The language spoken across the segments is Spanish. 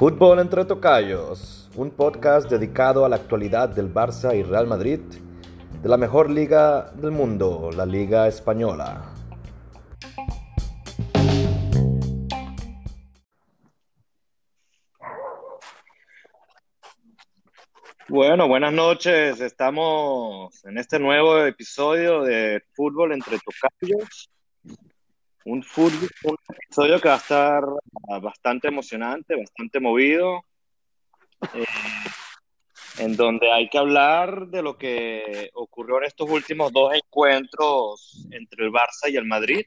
Fútbol entre Tocayos, un podcast dedicado a la actualidad del Barça y Real Madrid, de la mejor liga del mundo, la Liga Española. Bueno, buenas noches. Estamos en este nuevo episodio de Fútbol entre Tocayos un, fútbol, un episodio que va a estar bastante emocionante, bastante movido, eh, en donde hay que hablar de lo que ocurrió en estos últimos dos encuentros entre el Barça y el Madrid.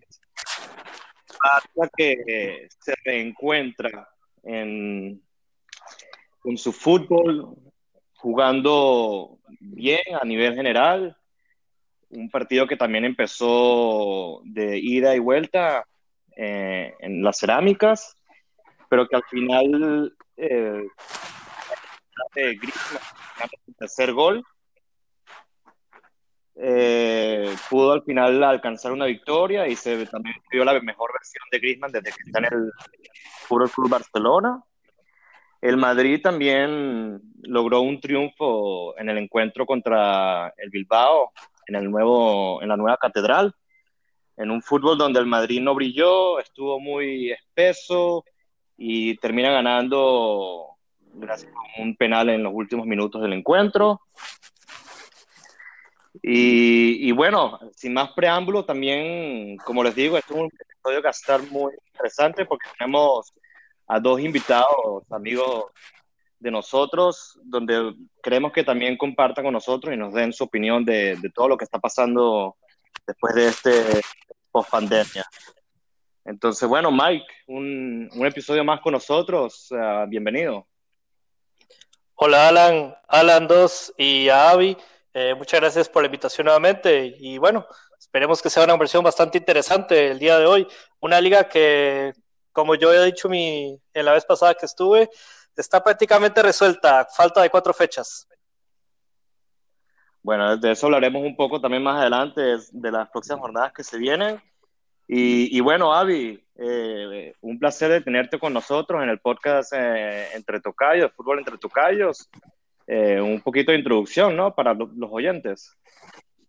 Barça que se reencuentra en, con su fútbol, jugando bien a nivel general, un partido que también empezó de ida y vuelta eh, en las cerámicas, pero que al final eh, el tercer gol eh, pudo al final alcanzar una victoria y se también vio la mejor versión de Griezmann desde que está en el Fútbol Club Barcelona. El Madrid también logró un triunfo en el encuentro contra el Bilbao, en, el nuevo, en la nueva catedral, en un fútbol donde el Madrid no brilló, estuvo muy espeso y termina ganando gracias a un penal en los últimos minutos del encuentro. Y, bueno, sin más preámbulo, también, como les digo, este es un episodio que va a estar muy interesante porque tenemos a dos invitados, amigos de nosotros, donde creemos que también compartan con nosotros y nos den su opinión de, todo lo que está pasando después de este post pandemia. Entonces, bueno, Mike, un, episodio más con nosotros, bienvenido. Hola Alan, Alan 2 y a Avi, eh, muchas gracias por la invitación nuevamente y bueno, esperemos que sea una versión bastante interesante el día de hoy. Una liga que, como yo he dicho mi, en la vez pasada que estuve, está prácticamente resuelta, falta de cuatro fechas. Bueno, de eso hablaremos un poco también más adelante, de las próximas jornadas que se vienen. Y, bueno, Avi, eh, un placer de tenerte con nosotros en el podcast eh, Entre Tocayos, Fútbol Entre Tocayos. Eh, un poquito de introducción, ¿no? Para los oyentes.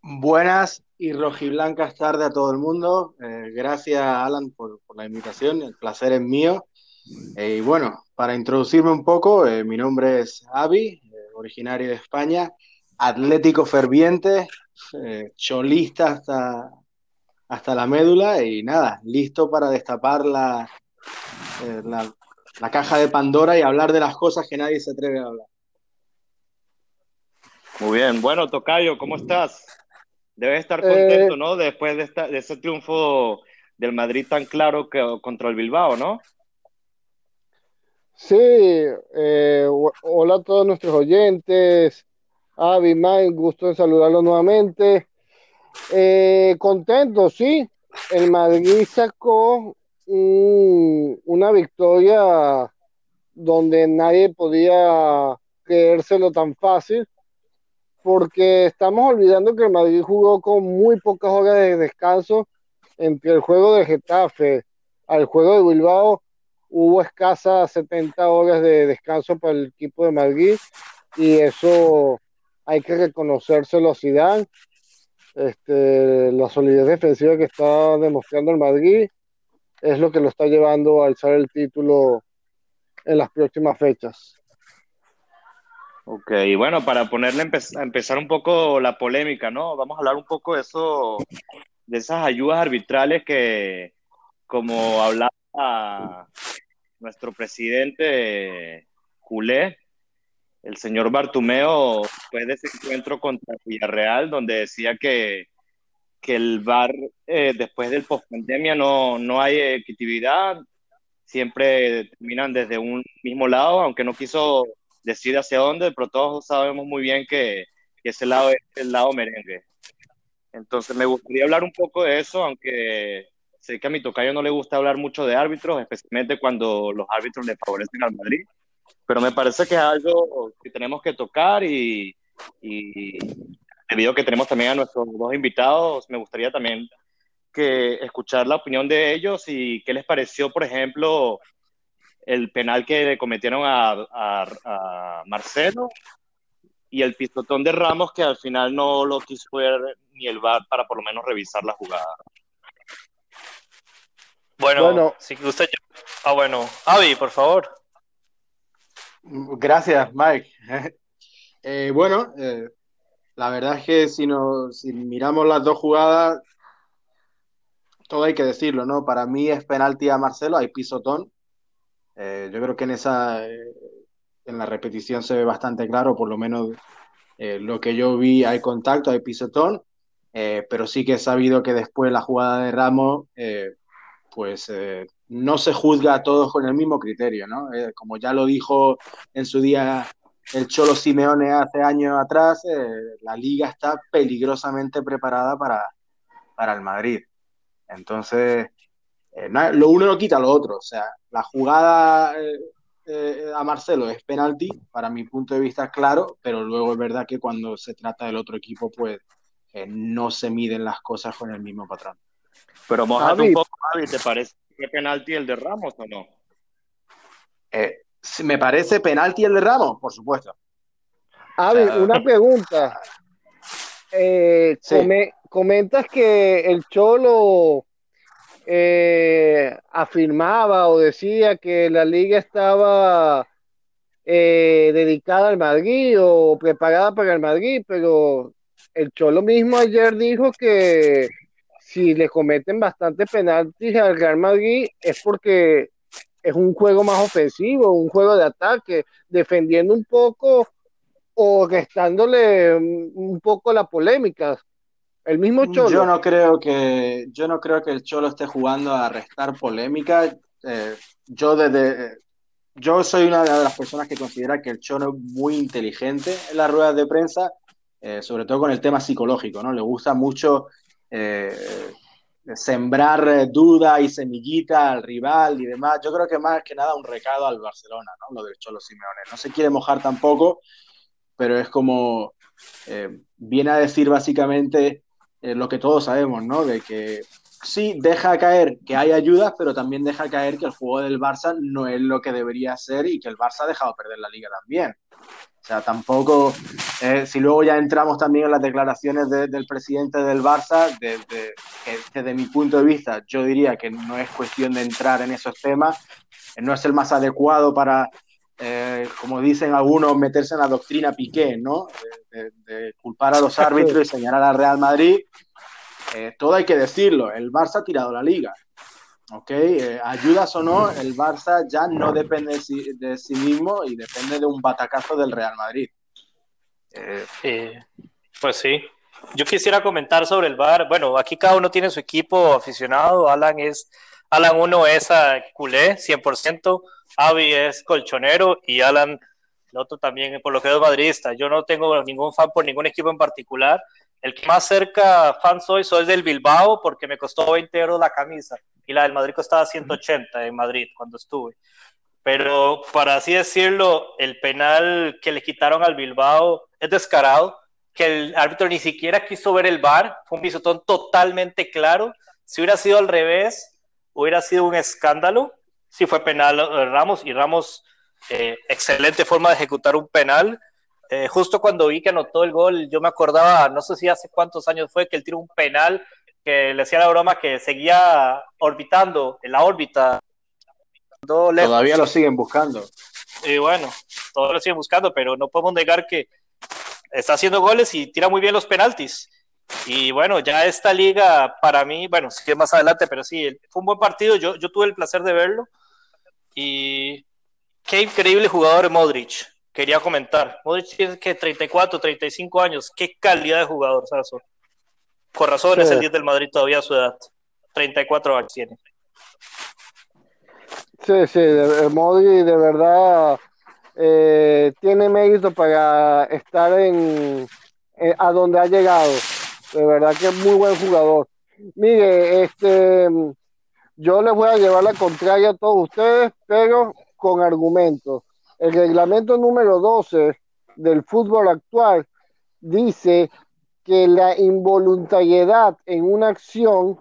Buenas y rojiblancas tardes a todo el mundo. gracias, Alan, por, por, la invitación. El placer es mío. Y bueno, para introducirme un poco, eh, mi nombre es Avi, eh, originario de España, atlético ferviente, eh, cholista hasta, hasta la médula y nada, listo para destapar la, la, caja de Pandora y hablar de las cosas que nadie se atreve a hablar. Muy bien, bueno, Tocayo, ¿cómo estás? Debes estar contento, ¿no? Después de, esta, de ese triunfo del Madrid tan claro que, contra el Bilbao, ¿no? Sí, eh, hola a todos nuestros oyentes. Avi, Mike, gusto de saludarlos nuevamente. Eh, contento, sí. El Madrid sacó una victoria donde nadie podía creérselo tan fácil, porque estamos olvidando que el Madrid jugó con muy pocas horas de descanso entre el juego de Getafe al juego de Bilbao hubo escasas 70 horas de descanso para el equipo de Madrid y eso hay que reconocérselo a Zidane. Este, la solidez defensiva que está demostrando el Madrid es lo que lo está llevando a alzar el título en las próximas fechas. Ok, bueno, para ponerle a empezar un poco la polémica, ¿no? Vamos a hablar un poco de eso, de esas ayudas arbitrales que, como hablaba nuestro presidente culé, el señor Bartumeo, después de ese encuentro contra Villarreal, donde decía que, que el VAR, eh, después del post-pandemia, no, no hay equitividad, siempre terminan desde un mismo lado, aunque no quiso decir hacia dónde, pero todos sabemos muy bien que, que ese lado es el lado merengue. Entonces me gustaría hablar un poco de eso, aunque Sé que a mi tocayo no le gusta hablar mucho de árbitros, especialmente cuando los árbitros le favorecen al Madrid, pero me parece que es algo que tenemos que tocar y, y debido a que tenemos también a nuestros dos invitados, me gustaría también que escuchar la opinión de ellos y qué les pareció, por ejemplo, el penal que le cometieron a, Marcelo y el pistotón de Ramos que al final no lo quiso ver ni el VAR para por lo menos revisar la jugada. Bueno, si usted... Ah, bueno. Avi, por favor. Gracias, Mike. Eh, bueno, eh, la verdad es que si, nos, si miramos las dos jugadas, todo hay que decirlo, ¿no? Para mí es penalti a Marcelo, hay pisotón. Eh, yo creo que en esa, en la repetición se ve bastante claro, por lo menos lo que yo vi, hay contacto, hay pisotón. pero sí que he sabido que después la jugada de Ramos, pues no se juzga a todos con el mismo criterio, ¿no? Eh, como ya lo dijo en su día el Cholo Simeone hace años atrás, eh, la liga está peligrosamente preparada para, para el Madrid. Entonces, eh, lo uno no quita lo otro. O sea, la jugada a Marcelo es penalti, para mi punto de vista, claro, pero luego es verdad que cuando se trata del otro equipo, pues no se miden las cosas con el mismo patrón. Pero mojate un poco, Javi, ¿te parece ¿Qué penalti el de Ramos o no? Eh, me parece penalti el de Ramos, por supuesto. A ver, una pregunta. Eh, comentas que el Cholo eh, afirmaba o decía que la liga estaba dedicada al Madrid o preparada para el Madrid, pero el Cholo mismo ayer dijo que si le cometen bastante penaltis al Real Madrid es porque es un juego más ofensivo, un juego de ataque, defendiendo un poco o restándole un poco la polémica. El mismo Cholo. Yo no creo que, yo no creo que el Cholo esté jugando a restar polémica. Eh, yo desde yo soy una de las personas que considera que el Cholo es muy inteligente en las ruedas de prensa, eh, sobre todo con el tema psicológico, ¿no? Le gusta mucho eh, sembrar eh, duda y semillita al rival y demás. Yo creo que más que nada un recado al Barcelona, ¿no? Lo del Cholo Simeone. No se quiere mojar tampoco, pero es como eh, viene a decir básicamente lo que todos sabemos, ¿no? De que sí deja caer que hay ayudas, pero también deja caer que el juego del Barça no es lo que debería ser y que el Barça ha dejado perder la liga también. O sea, tampoco, eh, si luego ya entramos también en las declaraciones del presidente del Barça, desde mi punto de vista, yo diría que no es cuestión de entrar en esos temas, no es el más adecuado para, eh, como dicen algunos, meterse en la doctrina Piqué, ¿no? De, culpar a los árbitros y señalar al Real Madrid. Eh, todo hay que decirlo, el Barça ha tirado la liga. ¿Ok? Eh, ayudas o no, el Barça ya no depende de sí, mismo y depende de un batacazo del Real Madrid. Eh, pues sí. Yo quisiera comentar sobre el bar. Bueno, aquí cada uno tiene su equipo aficionado. Alan es Alan 1 es a culé 100%, Avi es colchonero y Alan el otro también por lo que es madridista. Yo no tengo ningún fan por ningún equipo en particular. El que más cerca fan soy, soy del Bilbao porque me costó 20 euros la camisa y la del Madrid costaba 180 en Madrid cuando estuve. Pero para así decirlo, el penal que le quitaron al Bilbao es descarado, que el árbitro ni siquiera quiso ver el VAR, fue un pisotón totalmente claro. Si hubiera sido al revés, hubiera sido un escándalo. Si fue penal eh, Ramos y Ramos, eh, excelente forma de ejecutar un penal eh, justo cuando vi que anotó el gol, yo me acordaba, no sé si hace cuántos años fue, que él tiró un penal que le hacía la broma que seguía orbitando en la órbita. Todavía lo siguen buscando. Y bueno, todavía lo siguen buscando, pero no podemos negar que está haciendo goles y tira muy bien los penaltis. Y bueno, ya esta liga para mí, bueno, sí más adelante, pero sí, fue un buen partido. Yo, yo tuve el placer de verlo. Y qué increíble jugador Modric quería comentar. Modric tiene que 34, 35 años. Qué calidad de jugador, ¿sabes? Con razón es el 10 del Madrid todavía a su edad. 34 años tiene. Sí, sí, Modric de verdad eh, tiene mérito para estar en, a donde ha llegado. De verdad que es muy buen jugador. Mire, este, yo les voy a llevar la contraria a todos ustedes, pero con argumentos. El reglamento número 12 del fútbol actual dice que la involuntariedad en una acción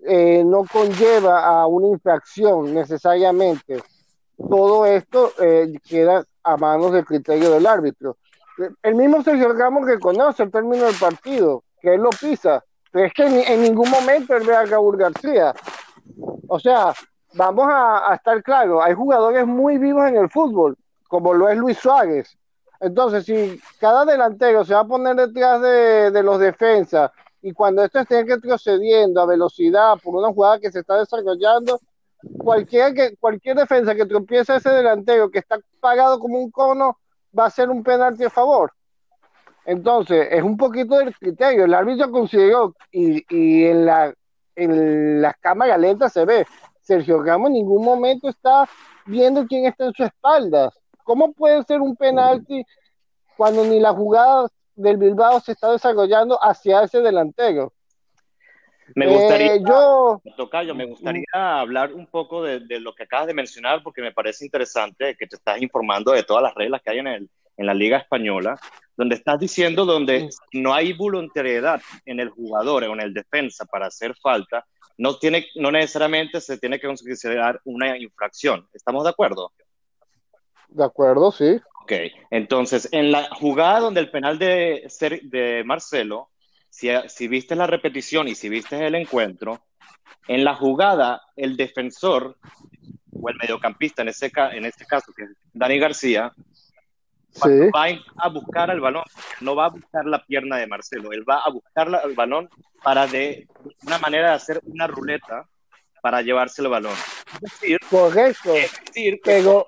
eh, no conlleva a una infracción necesariamente. Todo esto eh, queda a manos del criterio del árbitro. El mismo Sergio Ramos reconoce el término del partido, que él lo pisa, pero es que en, ningún momento él ve a García. O sea, vamos a, estar claros, hay jugadores muy vivos en el fútbol, como lo es Luis Suárez. Entonces, si cada delantero se va a poner detrás de, los defensas y cuando estos estén retrocediendo a velocidad por una jugada que se está desarrollando, cualquier, que, cualquier defensa que tropiece a ese delantero que está pagado como un cono va a ser un penalti a favor. Entonces, es un poquito del criterio. El árbitro consideró, y, y en, la, en las cámaras lentas se ve, Sergio Ramos en ningún momento está viendo quién está en su espalda. ¿Cómo puede ser un penalti cuando ni la jugada del Bilbao se está desarrollando hacia ese delantero? Me gustaría, eh, yo, Tocayo, me gustaría hablar un poco de, lo que acabas de mencionar porque me parece interesante que te estás informando de todas las reglas que hay en, el, en la Liga Española, donde estás diciendo donde no hay voluntariedad en el jugador o en el defensa para hacer falta, no, tiene, no necesariamente se tiene que considerar una infracción. ¿Estamos de acuerdo? De acuerdo, sí. Ok, entonces en la jugada donde el penal de, de Marcelo si, viste la repetición y si viste el encuentro, en la jugada, el defensor o el mediocampista, en, ese, en este caso, que es Dani García, va a buscar el balón, no va a buscar la pierna de Marcelo, él va a buscar el balón para de una manera de hacer una ruleta para llevarse el balón. Correcto. pero,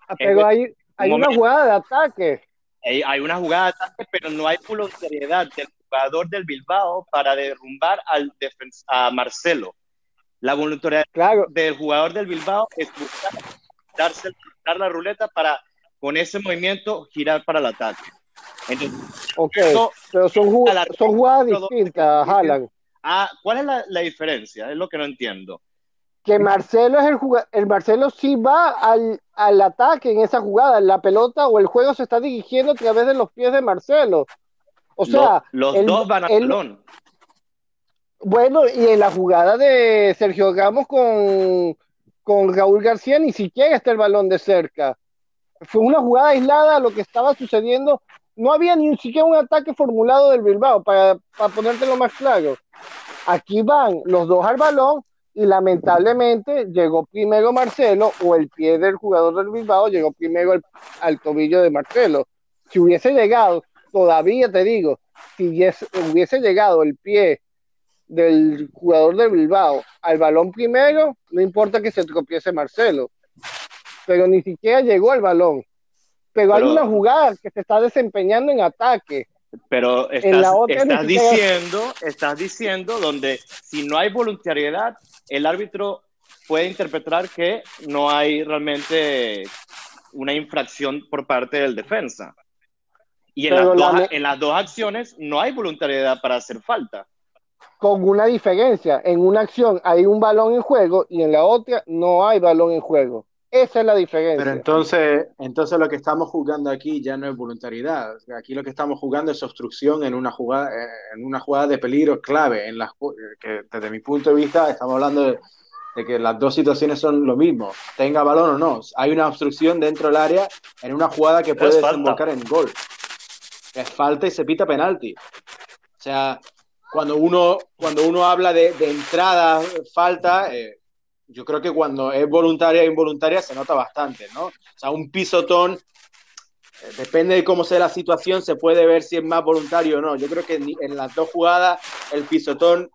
hay, una jugada de ataque. Hay, hay, una jugada de ataque, pero no hay voluntariedad del jugador del Bilbao para derrumbar al a Marcelo. La voluntariedad del jugador del Bilbao es buscar darse, dar la ruleta para con ese movimiento girar para el ataque. pero son, jugadas distintas, Haaland. Ah, ¿cuál es la, diferencia? Es lo que no entiendo. Que Marcelo es el jugador, el Marcelo sí va al, al ataque en esa jugada, la pelota o el juego se está dirigiendo a través de los pies de Marcelo. O sea, los, dos van al balón. Bueno, y en la jugada de Sergio Ramos con, con Raúl García ni siquiera está el balón de cerca. Fue una jugada aislada a lo que estaba sucediendo. No había ni siquiera un ataque formulado del Bilbao, para, para ponértelo más claro. Aquí van los dos al balón y lamentablemente llegó primero Marcelo o el pie del jugador del Bilbao llegó primero al, al tobillo de Marcelo. Si hubiese llegado todavía te digo, si hubiese llegado el pie del jugador de Bilbao al balón primero, no importa que se tropiece Marcelo, pero ni siquiera llegó al balón. Pero, hay una jugada que se está desempeñando en ataque. Pero estás, diciendo, estás diciendo donde si no hay voluntariedad, el árbitro puede interpretar que no hay realmente una infracción por parte del defensa. Y en las, dos, acciones no hay voluntariedad para hacer falta. Con una diferencia, en una acción hay un balón en juego y en la otra no hay balón en juego. Esa es la diferencia. Pero entonces, entonces lo que estamos jugando aquí ya no es voluntariedad. Aquí lo que estamos jugando es obstrucción en una jugada, en una jugada de peligro clave. En las, que desde mi punto de vista estamos hablando de, que las dos situaciones son lo mismo, tenga balón o no. Hay una obstrucción dentro del área en una jugada que puede desembocar en gol es falta y se pita penalti. O sea, cuando uno, cuando uno habla de, entrada, falta, eh, yo creo que cuando es voluntaria e involuntaria se nota bastante, ¿no? O sea, un pisotón, eh, depende de cómo sea la situación, se puede ver si es más voluntario o no. Yo creo que en, las dos jugadas el pisotón,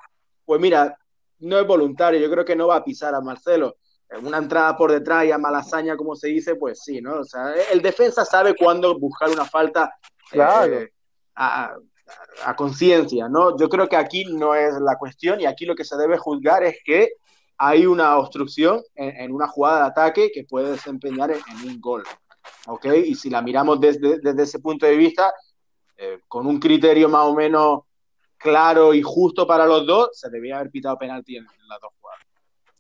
pues mira, no es voluntario, yo creo que no va a pisar a Marcelo. Una entrada por detrás y a malasaña, como se dice, pues sí, ¿no? O sea, el defensa sabe cuándo buscar una falta claro. Eh, a, conciencia, ¿no? Yo creo que aquí no es la cuestión y aquí lo que se debe juzgar es que hay una obstrucción en, una jugada de ataque que puede desempeñar en, un gol, ¿ok? Y si la miramos desde, desde ese punto de vista, eh, con un criterio más o menos claro y justo para los dos, se debía haber pitado penalti en, las dos jugadas.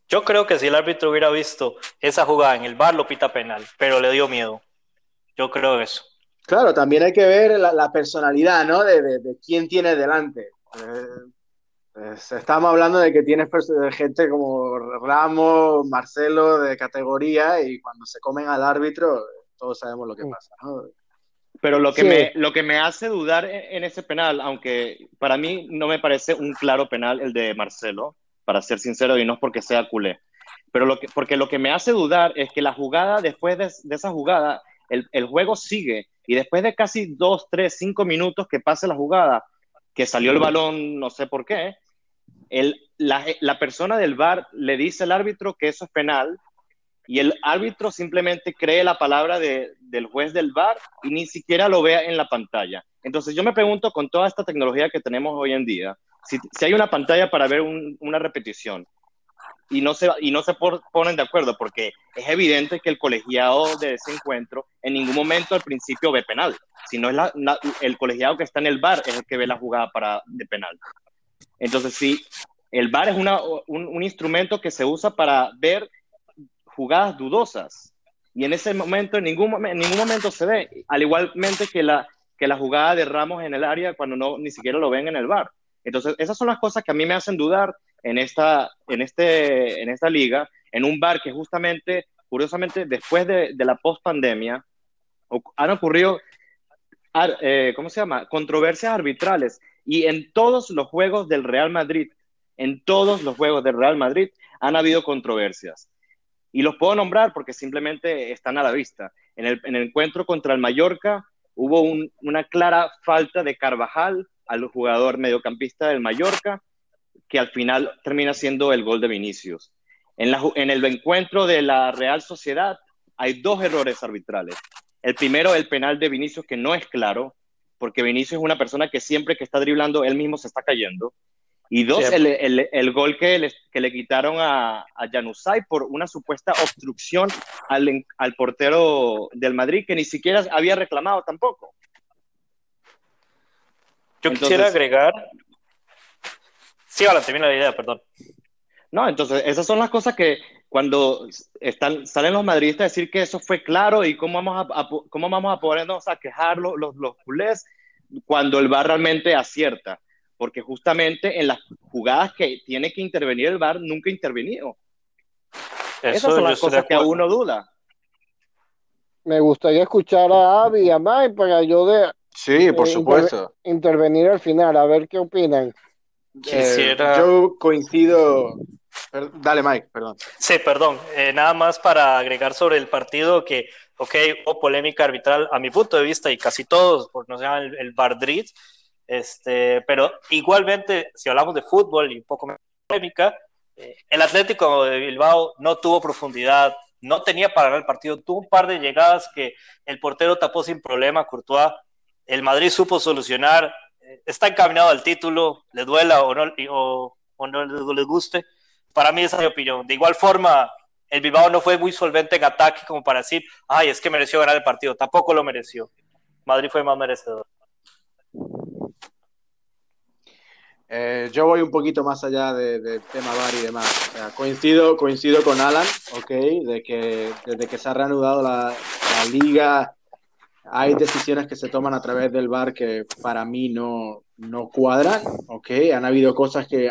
Yo creo que si el árbitro hubiera visto esa jugada en el bar, lo pita penal, pero le dio miedo. Yo creo eso. Claro, también hay que ver la, personalidad, ¿no? De, quién tiene delante. Eh, estamos hablando de que tienes gente como Ramos, Marcelo de categoría y cuando se comen al árbitro, todos sabemos lo que pasa, ¿no? Pero lo que, me, lo que me hace dudar en ese penal, aunque para mí no me parece un claro penal el de Marcelo, para ser sincero, y no es porque sea culé, pero lo que, porque lo que me hace dudar es que la jugada, después de, esa jugada, el, el, juego sigue, y después de casi dos, tres, cinco minutos que pase la jugada, que salió el balón, no sé por qué, el, la, la persona del VAR le dice al árbitro que eso es penal, y el árbitro simplemente cree la palabra de, del juez del VAR y ni siquiera lo vea en la pantalla. Entonces yo me pregunto con toda esta tecnología que tenemos hoy en día, si, si hay una pantalla para ver una repetición y no, se, y no se ponen de acuerdo, porque es evidente que el colegiado de ese encuentro en ningún momento al principio ve penal, sino es la, el colegiado que está en el VAR es el que ve la jugada para, de penal. Entonces sí, el VAR es una, un, un instrumento que se usa para ver jugadas dudosas. Y en ese momento, en ningún, en ningún momento se ve, al igualmente que la, que la jugada de Ramos en el área cuando no ni siquiera lo ven en el bar. Entonces, esas son las cosas que a mí me hacen dudar en esta, en este, en esta liga, en un bar que justamente, curiosamente, después de, de la post-pandemia, han ocurrido, eh, ¿cómo se llama? Controversias arbitrales. Y en todos los juegos del Real Madrid, en todos los juegos del Real Madrid, han habido controversias. Y los puedo nombrar porque simplemente están a la vista. En el, encuentro contra el Mallorca hubo una clara falta de Carvajal al jugador mediocampista del Mallorca, que al final termina siendo el gol de Vinicius. En, en el encuentro de la Real Sociedad hay dos errores arbitrales. El primero, el penal de Vinicius, que no es claro, porque Vinicius es una persona que siempre que está driblando, él mismo se está cayendo. Y dos, el, gol que le, que le quitaron a, a Januzaj por una supuesta obstrucción al, al, portero del Madrid que ni siquiera había reclamado tampoco. Yo quisiera agregar. Sí, ahora termina la idea, perdón. No, entonces esas son las cosas que cuando están, salen los madridistas a decir que eso fue claro y cómo vamos a, cómo vamos a podernos a quejar los, los, los culés cuando el VAR realmente acierta porque justamente en las jugadas que tiene que intervenir el VAR nunca ha intervenido. Esas son las cosas que a uno duda. Me gustaría escuchar a Avi y a Mike para yo de Sí, por eh, supuesto. intervenir al final, a ver qué opinan. Quisiera... Eh, yo coincido. Dale, Mike, perdón. Sí, perdón. Eh, nada más para agregar sobre el partido que, ok, hubo polémica arbitral a mi punto de vista y casi todos, por no se el, el Bardrit, este, pero igualmente, si hablamos de fútbol y un poco más polémica, eh, el Atlético de Bilbao no tuvo profundidad, no tenía para ganar el partido, tuvo un par de llegadas que el portero tapó sin problema, Courtois, el Madrid supo solucionar, eh, está encaminado al título, le duela o no, o, o no le guste, para mí esa es mi opinión. De igual forma, el Bilbao no fue muy solvente en ataque como para decir, ay, es que mereció ganar el partido, tampoco lo mereció. Madrid fue más merecedor. Eh, yo voy un poquito más allá del de tema VAR y demás. coincido, coincido con Alan, ok, de que desde que se ha reanudado la, liga hay decisiones que se toman a través del VAR que para mí no, no cuadran, ok. Han habido cosas que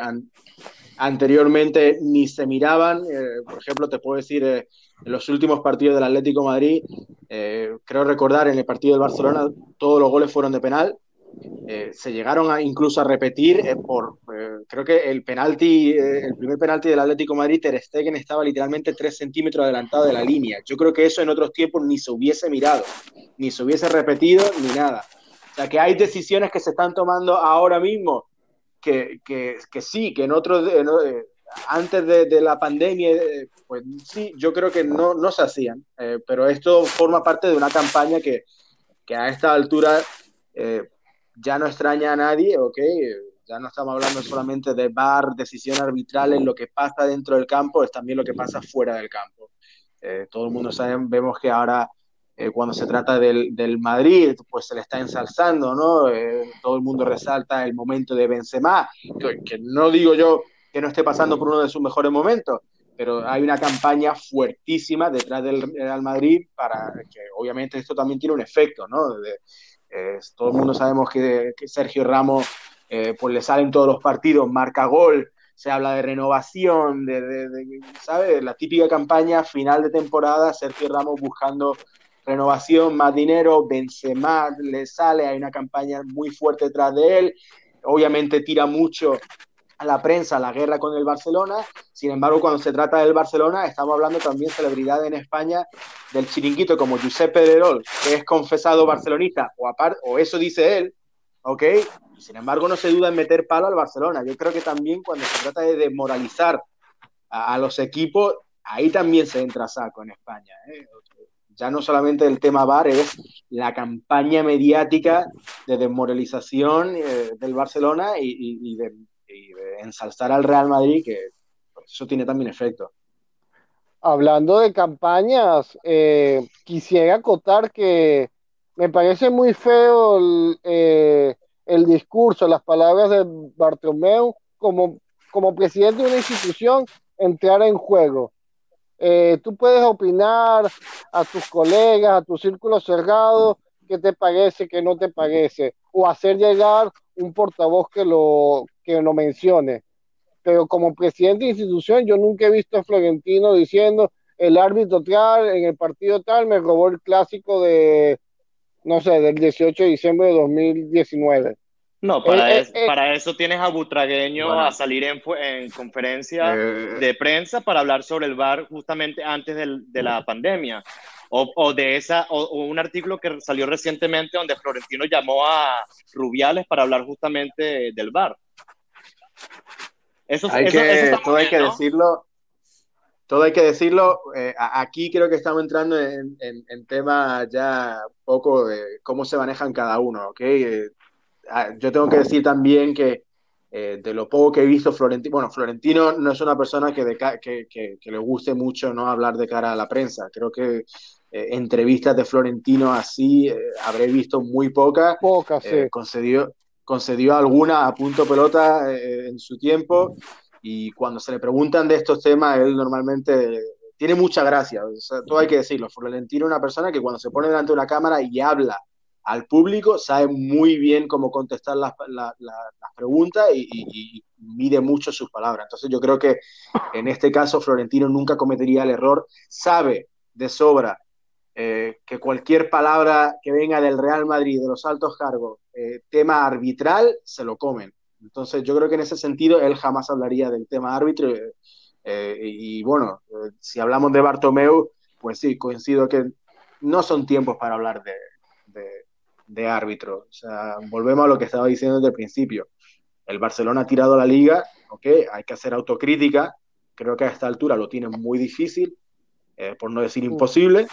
anteriormente ni se miraban. Eh, por ejemplo, te puedo decir, eh, en los últimos partidos del Atlético Madrid, creo recordar en el partido del Barcelona, todos los goles fueron de penal eh, se llegaron a, incluso a repetir eh, por, eh, creo que el penalti, el primer penalti del Atlético Madrid, Ter Stegen estaba literalmente tres centímetros adelantado de la línea. Yo creo que eso en otros tiempos ni se hubiese mirado, ni se hubiese repetido, ni nada. O sea, que hay decisiones que se están tomando ahora mismo que, que, sí, que en otros, antes de, la pandemia, pues sí, yo creo que no, no se hacían, pero esto forma parte de una campaña que, que a esta altura ya no extraña a nadie, ¿ok? Ya no estamos hablando solamente de bar, decisiones arbitrales, lo que pasa dentro del campo es también lo que pasa fuera del campo. Eh, todo el mundo sabe, vemos que ahora eh, cuando se trata del, del, Madrid, pues se le está ensalzando, ¿no? Eh, todo el mundo resalta el momento de Benzema, que, que, no digo yo que no esté pasando por uno de sus mejores momentos, pero hay una campaña fuertísima detrás del Real Madrid para que obviamente esto también tiene un efecto, ¿no? De, todo el mundo sabemos que, Sergio Ramos eh, pues le salen todos los partidos, marca gol, se habla de renovación, de, de, ¿sabes? La típica campaña final de temporada, Sergio Ramos buscando renovación, más dinero, Benzema le sale, hay una campaña muy fuerte detrás de él, obviamente tira mucho a la prensa la guerra con el Barcelona, sin embargo cuando se trata del Barcelona estamos hablando también celebridad en España del chiringuito como Giuseppe Pedrerol, que es confesado barcelonista, o, o eso dice él, ¿ok? Sin embargo, no se duda en meter palo al Barcelona. Yo creo que también cuando se trata de desmoralizar a, los equipos, ahí también se entra saco en España. ¿eh? Ya no solamente el tema VAR, es la campaña mediática de desmoralización eh, del Barcelona y, de, ensalzar al Real Madrid, que pues, eso tiene también efecto. Hablando de campañas, eh, quisiera acotar que me parece muy feo el, el discurso, las palabras de Bartomeu como, como presidente de una institución entrar en juego. Eh, tú puedes opinar a tus colegas, a tu círculo cerrado, qué te parece, qué no te parece, o hacer llegar un portavoz que lo, que lo mencione. Pero como presidente de institución, yo nunca he visto a Florentino diciendo el árbitro tal, en el partido tal, me robó el clásico de, no sé, del 18 de diciembre de 2019. No, para, eh, eh, para eso tienes a Butragueño a salir en, en conferencia eh, de prensa para hablar sobre el VAR justamente antes de la pandemia. O, o de esa, o, un artículo que salió recientemente donde Florentino llamó a Rubiales para hablar justamente del VAR. Eso, hay que, todo hay que decirlo, todo hay que decirlo. Eh, aquí creo que estamos entrando en, en, temas ya un poco de cómo se manejan cada uno, ¿ok? Eh, ah, yo tengo que decir también que eh, de lo poco que he visto, Florentino, bueno, Florentino no es una persona que, que, que, le guste mucho no hablar de cara a la prensa. Creo que entrevistas de Florentino así habré visto muy pocas. Pocas, sí. Concedió, concedió alguna a punto pelota en su tiempo y cuando se le preguntan de estos temas, él normalmente tiene mucha gracia, todo hay que decirlo. Florentino es una persona que cuando se pone delante de una cámara y habla al público, sabe muy bien cómo contestar las, preguntas y, mide mucho sus palabras. Entonces yo creo que en este caso Florentino nunca cometería el error, sabe de sobra eh, que cualquier palabra que venga del Real Madrid, de los altos cargos, eh, tema arbitral, se lo comen. Entonces yo creo que en ese sentido él jamás hablaría del tema árbitro. Eh, y bueno, si hablamos de Bartomeu, pues sí, coincido que no son tiempos para hablar de, árbitro. O sea, volvemos a lo que estaba diciendo desde el principio. El Barcelona ha tirado la liga, ok, hay que hacer autocrítica. Creo que a esta altura lo tiene muy difícil, eh, por no decir imposible.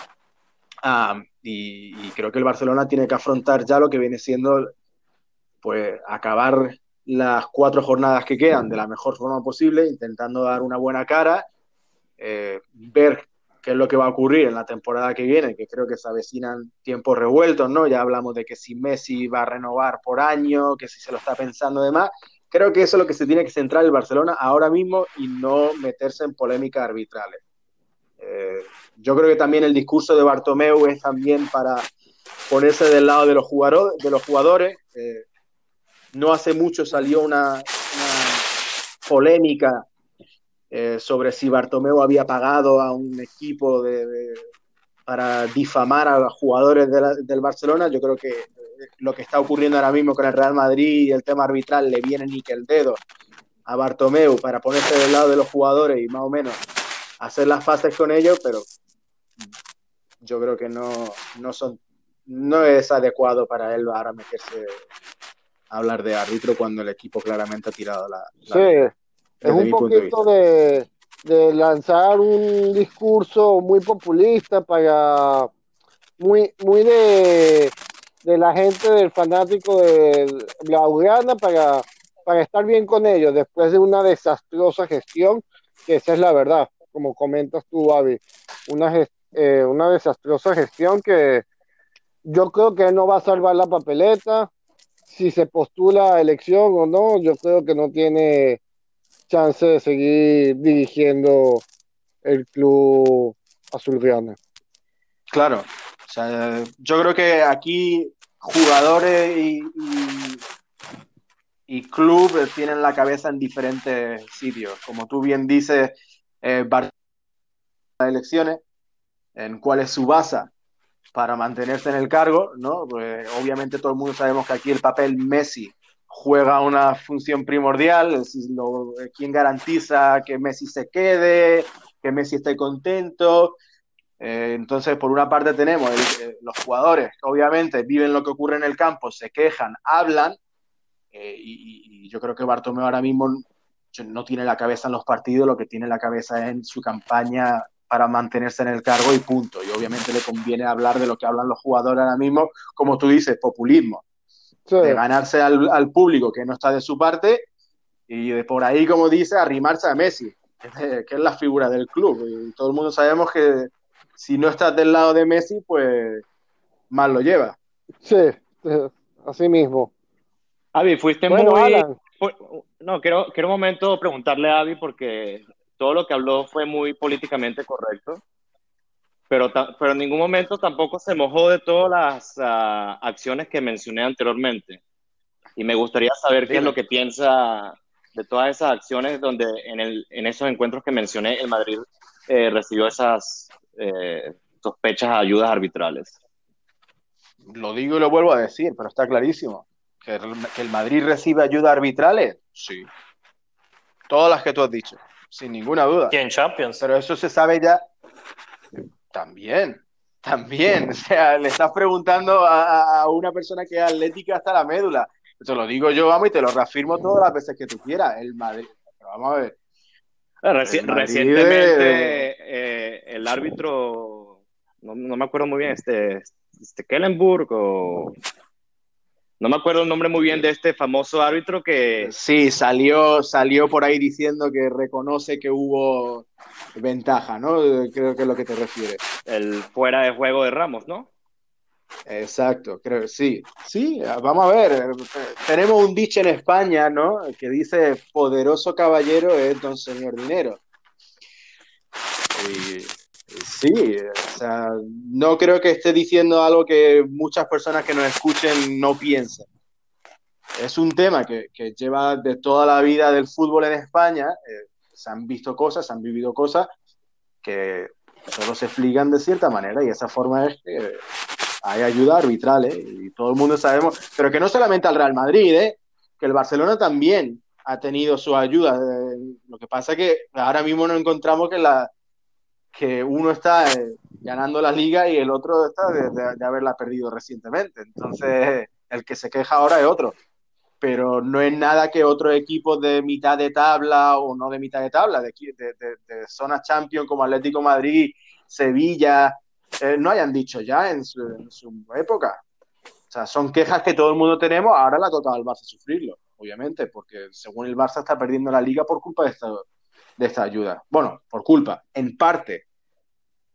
Y, y, creo que el Barcelona tiene que afrontar ya lo que viene siendo, pues, acabar las cuatro jornadas que quedan de la mejor forma posible, intentando dar una buena cara, eh, ver qué es lo que va a ocurrir en la temporada que viene, que creo que se avecinan tiempos revueltos, ¿no? Ya hablamos de que si Messi va a renovar por año, que si se lo está pensando demás. Creo que eso es lo que se tiene que centrar el Barcelona ahora mismo y no meterse en polémicas arbitrales. Eh, yo creo que también el discurso de Bartomeu es también para ponerse del lado de los, jugadores, de los jugadores. Eh, no hace mucho salió una, polémica eh, sobre si Bartomeu había pagado a un equipo para difamar a los jugadores del Barcelona. Yo creo que eh, lo que está ocurriendo ahora mismo con el Real Madrid y el tema arbitral le viene ni que el dedo a Bartomeu para ponerse del lado de los jugadores y más o menos hacer las fases con ellos, pero yo creo que no, no son no es adecuado para él ahora meterse hablar de árbitro cuando el equipo claramente ha tirado la. sí, es un poquito de, lanzar un discurso muy populista para. muy, muy de, de la gente del fanático de Blaugrana para, para estar bien con ellos después de una desastrosa gestión, que esa es la verdad, como comentas tú, Avi, una, eh, una desastrosa gestión que yo creo que no va a salvar la papeleta, si se postula a elección o no, yo creo que no tiene chance de seguir dirigiendo el club azulgrana. Claro, o sea, yo creo que aquí jugadores y, y club tienen la cabeza en diferentes sitios. Como tú bien dices, eh, las elecciones, en cuál es su base para mantenerse en el cargo, ¿no? Pues obviamente todo el mundo sabemos que aquí el papel Messi juega una función primordial, es lo, quién garantiza que Messi se quede, que Messi esté contento. Eh, entonces, por una parte tenemos eh, los jugadores que obviamente viven lo que ocurre en el campo, se quejan, hablan, eh, y, yo creo que Bartomeu ahora mismo no tiene la cabeza en los partidos, lo que tiene la cabeza en su campaña para mantenerse en el cargo y punto. Y obviamente le conviene hablar de lo que hablan los jugadores ahora mismo, como tú dices, populismo. De ganarse al, público que no está de su parte y de por ahí, como dice, arrimarse a Messi, que es la figura del club. Y todo el mundo sabemos que si no estás del lado de Messi, pues mal lo lleva. Sí, así mismo. Avi, fuiste muy... No, quiero, quiero un momento preguntarle a Avi porque todo lo que habló fue muy políticamente correcto, pero, pero en ningún momento tampoco se mojó de todas las uh, acciones que mencioné anteriormente. Y me gustaría saber qué es lo que piensa de todas esas acciones donde en, el, en esos encuentros que mencioné, el Madrid eh, recibió esas eh, sospechas de ayudas arbitrales. Lo digo y lo vuelvo a decir, pero está clarísimo. ¿Que el, que el Madrid recibe ayudas arbitrales? Sí. Todas las que tú has dicho sin ninguna duda. Y en Champions. Pero eso se sabe ya también, también. O sea, le estás preguntando a, una persona que es atlética hasta la médula. Te lo digo yo, vamos, y te lo reafirmo todas las veces que tú quieras. El Madrid, vamos a ver. recientemente eh, el árbitro, no, no, me acuerdo muy bien, este, este Kellenburg o no me acuerdo el nombre muy bien de este famoso árbitro que... Sí, salió, salió por ahí diciendo que reconoce que hubo ventaja, ¿no? Creo que es lo que te refieres. El fuera de juego de Ramos, ¿no? Exacto, creo, sí. Sí, vamos a ver, tenemos un dicho en España, ¿no? Que dice, poderoso caballero es don señor dinero. Y Sí, o sea, no creo que esté diciendo algo que muchas personas que nos escuchen no piensen. Es un tema que, que lleva de toda la vida del fútbol en España. Eh, se han visto cosas, se han vivido cosas que solo se explican de cierta manera y esa forma es que hay ayuda arbitral, ¿eh? y todo el mundo sabemos, pero que no solamente al Real Madrid, ¿eh? que el Barcelona también ha tenido su ayuda. Eh, lo que pasa que ahora mismo nos encontramos que la, que uno está eh, ganando la liga y el otro está de, haberla perdido recientemente. Entonces, el que se queja ahora es otro. Pero no es nada que otros equipos de mitad de tabla o no de mitad de tabla, de, de, zona champion como Atlético Madrid, Sevilla, eh, no hayan dicho ya en su, época. O sea, son quejas que todo el mundo tenemos, ahora la toca al Barça sufrirlo, obviamente, porque según el Barça está perdiendo la liga por culpa de esto, de esta ayuda. Bueno, por culpa, en parte.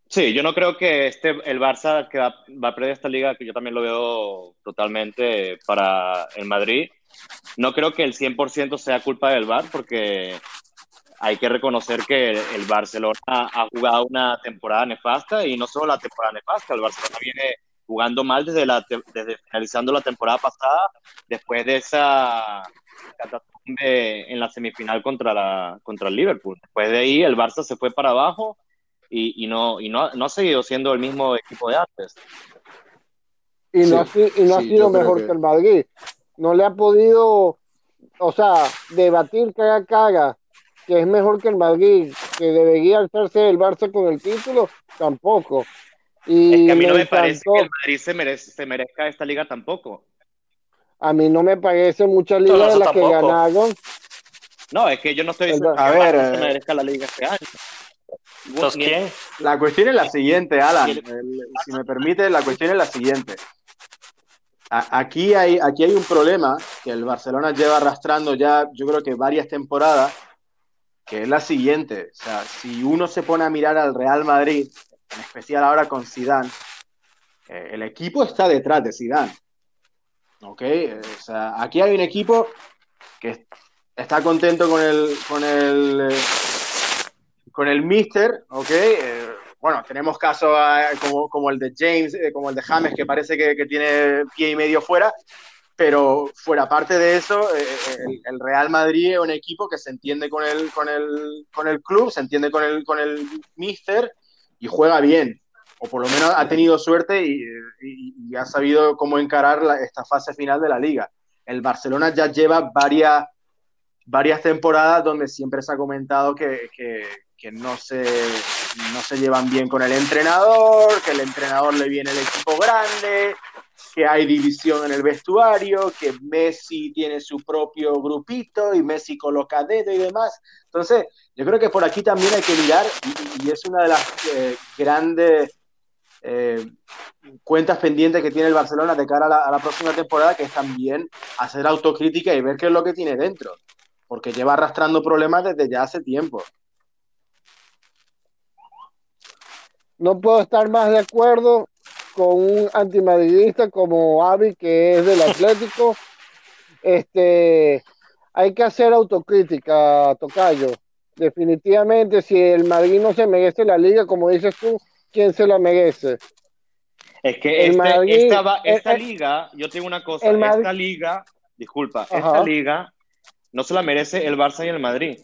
Sí, yo no creo que este, el Barça que va, a perder esta liga, que yo también lo veo totalmente para el Madrid, no creo que el 100% sea culpa del Bar, porque hay que reconocer que el Barcelona ha jugado una temporada nefasta y no solo la temporada nefasta, el Barcelona viene jugando mal desde, la, desde finalizando la temporada pasada, después de esa en la semifinal contra, la, contra el Liverpool. Después de ahí el Barça se fue para abajo y, y, no, y no, no, ha seguido siendo el mismo equipo de antes. Y no, ha, y no ha sido mejor que... el Madrid. No le ha podido, o sea, debatir caga caga que es mejor que el Madrid, que debería alzarse el Barça con el título, tampoco. Y es que a mí no me, parece que el Madrid se, merece, se merezca esta liga tampoco. A mí no me parece mucha liga de las que ganaron. No, es que yo no estoy diciendo a ver, se eh, merezca la liga este año. quién? La cuestión es la siguiente, Alan. si me permite, la cuestión es la siguiente. aquí, hay, aquí hay un problema que el Barcelona lleva arrastrando ya, yo creo que varias temporadas, que es la siguiente. O sea, si uno se pone a mirar al Real Madrid, en especial ahora con Zidane, eh, el equipo está detrás de Zidane. ¿Ok? O sea, aquí hay un equipo que está contento con el, con el, eh, con el Mister, ¿ok? Eh, bueno, tenemos casos eh, como, como, el de James, como el de James, que parece que, que, tiene pie y medio fuera, pero fuera parte de eso, eh, el, Real Madrid es un equipo que se entiende con el, con el, con el club, se entiende con el, con el míster y juega bien o por lo menos ha tenido suerte y, ha sabido cómo encarar esta fase final de la liga. El Barcelona ya lleva varias, varias temporadas donde siempre se ha comentado que, no, se, no se llevan bien con el entrenador, que el entrenador le viene el equipo grande, que hay división en el vestuario, que Messi tiene su propio grupito y Messi coloca dedo y demás. Entonces, yo creo que por aquí también hay que mirar, y, es una de las eh, grandes eh, cuentas pendientes que tiene el Barcelona de cara a la, próxima temporada, que es también hacer autocrítica y ver qué es lo que tiene dentro, porque lleva arrastrando problemas desde ya hace tiempo. No puedo estar más de acuerdo con un antimadridista como Avi, que es del Atlético. Este, hay que hacer autocrítica, Tocayo. Definitivamente, si el Madrid no se merece la liga, como dices tú, quién se lo merece. Es que este, esta, liga, yo tengo una cosa, esta liga, disculpa, esta liga no se la merece el Barça y el Madrid.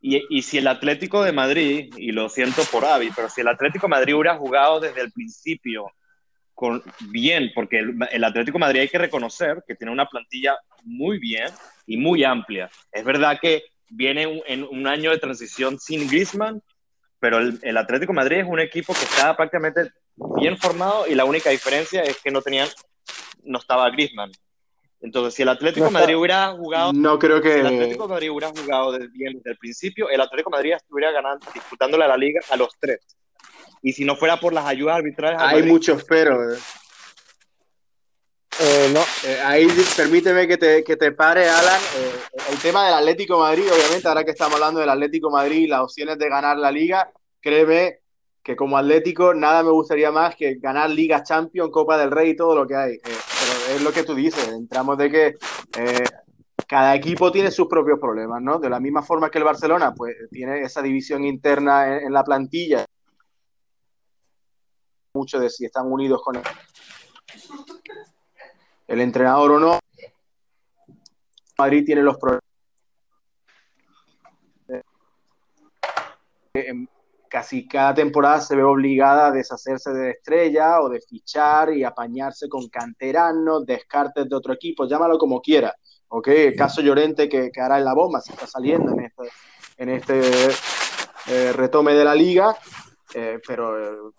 Y, y, si el Atlético de Madrid, y lo siento por Avi, pero si el Atlético de Madrid hubiera jugado desde el principio con, bien, porque el, el, Atlético de Madrid hay que reconocer que tiene una plantilla muy bien y muy amplia. Es verdad que viene en un año de transición sin Griezmann, pero el, Atlético Madrid es un equipo que estaba prácticamente bien formado y la única diferencia es que no tenían, no estaba Griezmann. Entonces, si el Atlético Madrid hubiera jugado, no creo que el Atlético Madrid hubiera jugado bien desde el principio, el Atlético Madrid estuviera ganando, disputándole a la liga a los tres. Y si no fuera por las ayudas arbitrales, hay muchos pero. Eh. Eh, no, eh, ahí permíteme que te, que te pare, Alan. Eh, el tema del Atlético Madrid, obviamente, ahora que estamos hablando del Atlético Madrid y las opciones de ganar la liga, créeme que como Atlético nada me gustaría más que ganar Liga Champions, Copa del Rey y todo lo que hay. pero es lo que tú dices, entramos de que cada equipo tiene sus propios problemas, ¿no? De la misma forma que el Barcelona, pues tiene esa división interna en, la plantilla. Mucho de si están unidos con él el entrenador o no. Madrid tiene los problemas. Casi cada temporada se ve obligada a deshacerse de estrella o de fichar y apañarse con canteranos, descartes de otro equipo, llámalo como quiera. ¿ok? El caso Llorente que, que hará en la bomba, se está saliendo en este, en este eh, retome de la liga eh, pero eh,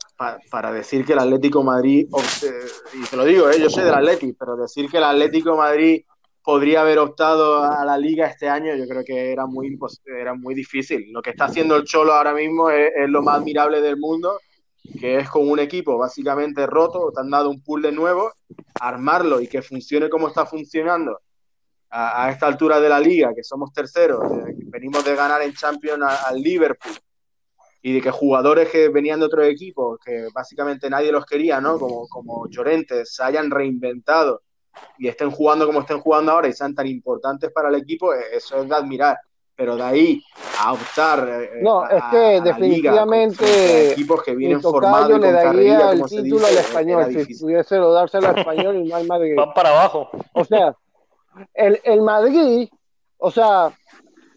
para decir que el Atlético Madrid, eh, y te lo digo, yo soy del Atlético, pero decir que el Atlético Madrid podría haber optado a la liga este año, yo creo que era muy, era muy difícil. Lo que está haciendo el Cholo ahora mismo es, lo más admirable del mundo, que es con un equipo básicamente roto, te han dado un pool de nuevo, armarlo y que funcione como está funcionando a, esta altura de la liga, que somos terceros, venimos de ganar en Champions al Liverpool, y de que jugadores que venían de otros equipos, que básicamente nadie los quería, ¿no? Como, como Llorentes, se hayan reinventado y estén jugando como estén jugando ahora y sean tan importantes para el equipo, eh, eso es de admirar. Pero de ahí a optar. Eh, no, es que definitivamente. equipos que vienen formados. le daría el título al español. Si pudiese lo dárselo al español y no al Madrid. Van para abajo. O sea, el, el Madrid, o sea,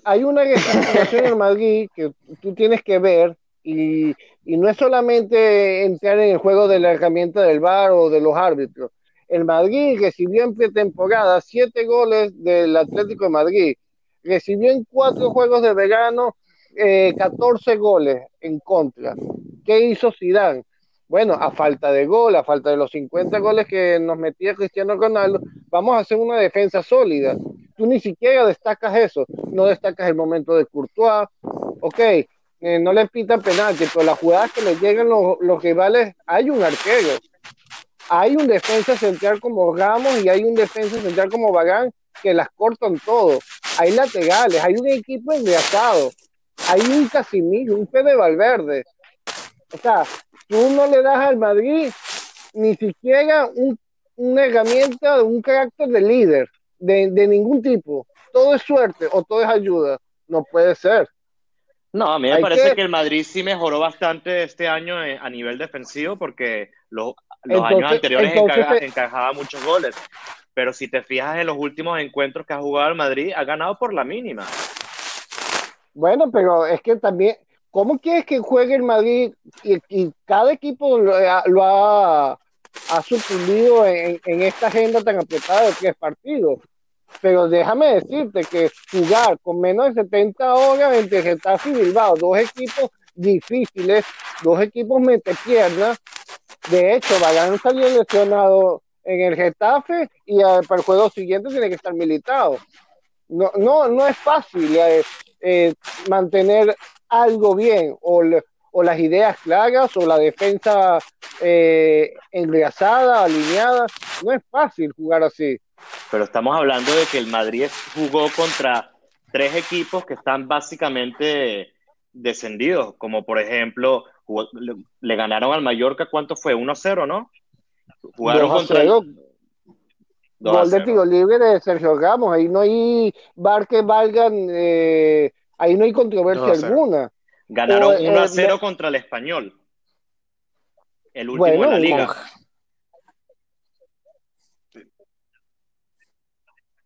hay una situación en Madrid que tú tienes que ver y, no es solamente entrar en el juego de la herramienta del VAR o de los árbitros. El Madrid recibió en pretemporada siete goles del Atlético de Madrid. Recibió en cuatro juegos de verano eh, 14 goles en contra. ¿Qué hizo Zidane? Bueno, a falta de gol, a falta de los 50 goles que nos metía Cristiano Ronaldo, vamos a hacer una defensa sólida. Tú ni siquiera destacas eso, no destacas el momento de Courtois, ok, eh, no le pitan penalti, pero las jugadas que le llegan los, los rivales, hay un arquero, hay un defensa central como Ramos y hay un defensa central como Bagán que las cortan todo. Hay laterales, hay un equipo engrasado, hay un Casimiro, un Fede Valverde. O sea, tú no le das al Madrid ni siquiera una herramienta, un carácter de líder, de, ningún tipo. Todo es suerte o todo es ayuda. No puede ser. No, a mí me parece que... el Madrid sí mejoró bastante este año eh, a nivel defensivo porque los, años anteriores encajaba muchos goles. pero si te fijas en los últimos encuentros que ha jugado el Madrid, ha ganado por la mínima. Bueno, pero es que también, ¿cómo quieres que juegue el Madrid y, cada equipo lo, ha, ha sucumbido en, en, esta agenda tan apretada de tres partidos? Pero déjame decirte que jugar con menos de 70 horas entre Getafe y Bilbao, dos equipos difíciles, dos equipos piernas. De hecho, Varane salió lesionado en el Getafe y para el juego siguiente tiene que estar militado. No, no, no es fácil eh, eh, mantener algo bien o, o, las ideas claras o la defensa eh, engrasada, alineada. No es fácil jugar así. Pero estamos hablando de que el Madrid jugó contra tres equipos que están básicamente descendidos, como por ejemplo, le ganaron al Mallorca, ¿cuánto fue? 1-0, ¿no? Jugaron contra Gol de tiro libre de Sergio Ramos, ahí no hay bar que valgan, eh, ahí no hay controversia alguna. Ganaron 1-0 contra el Español, el último de la liga.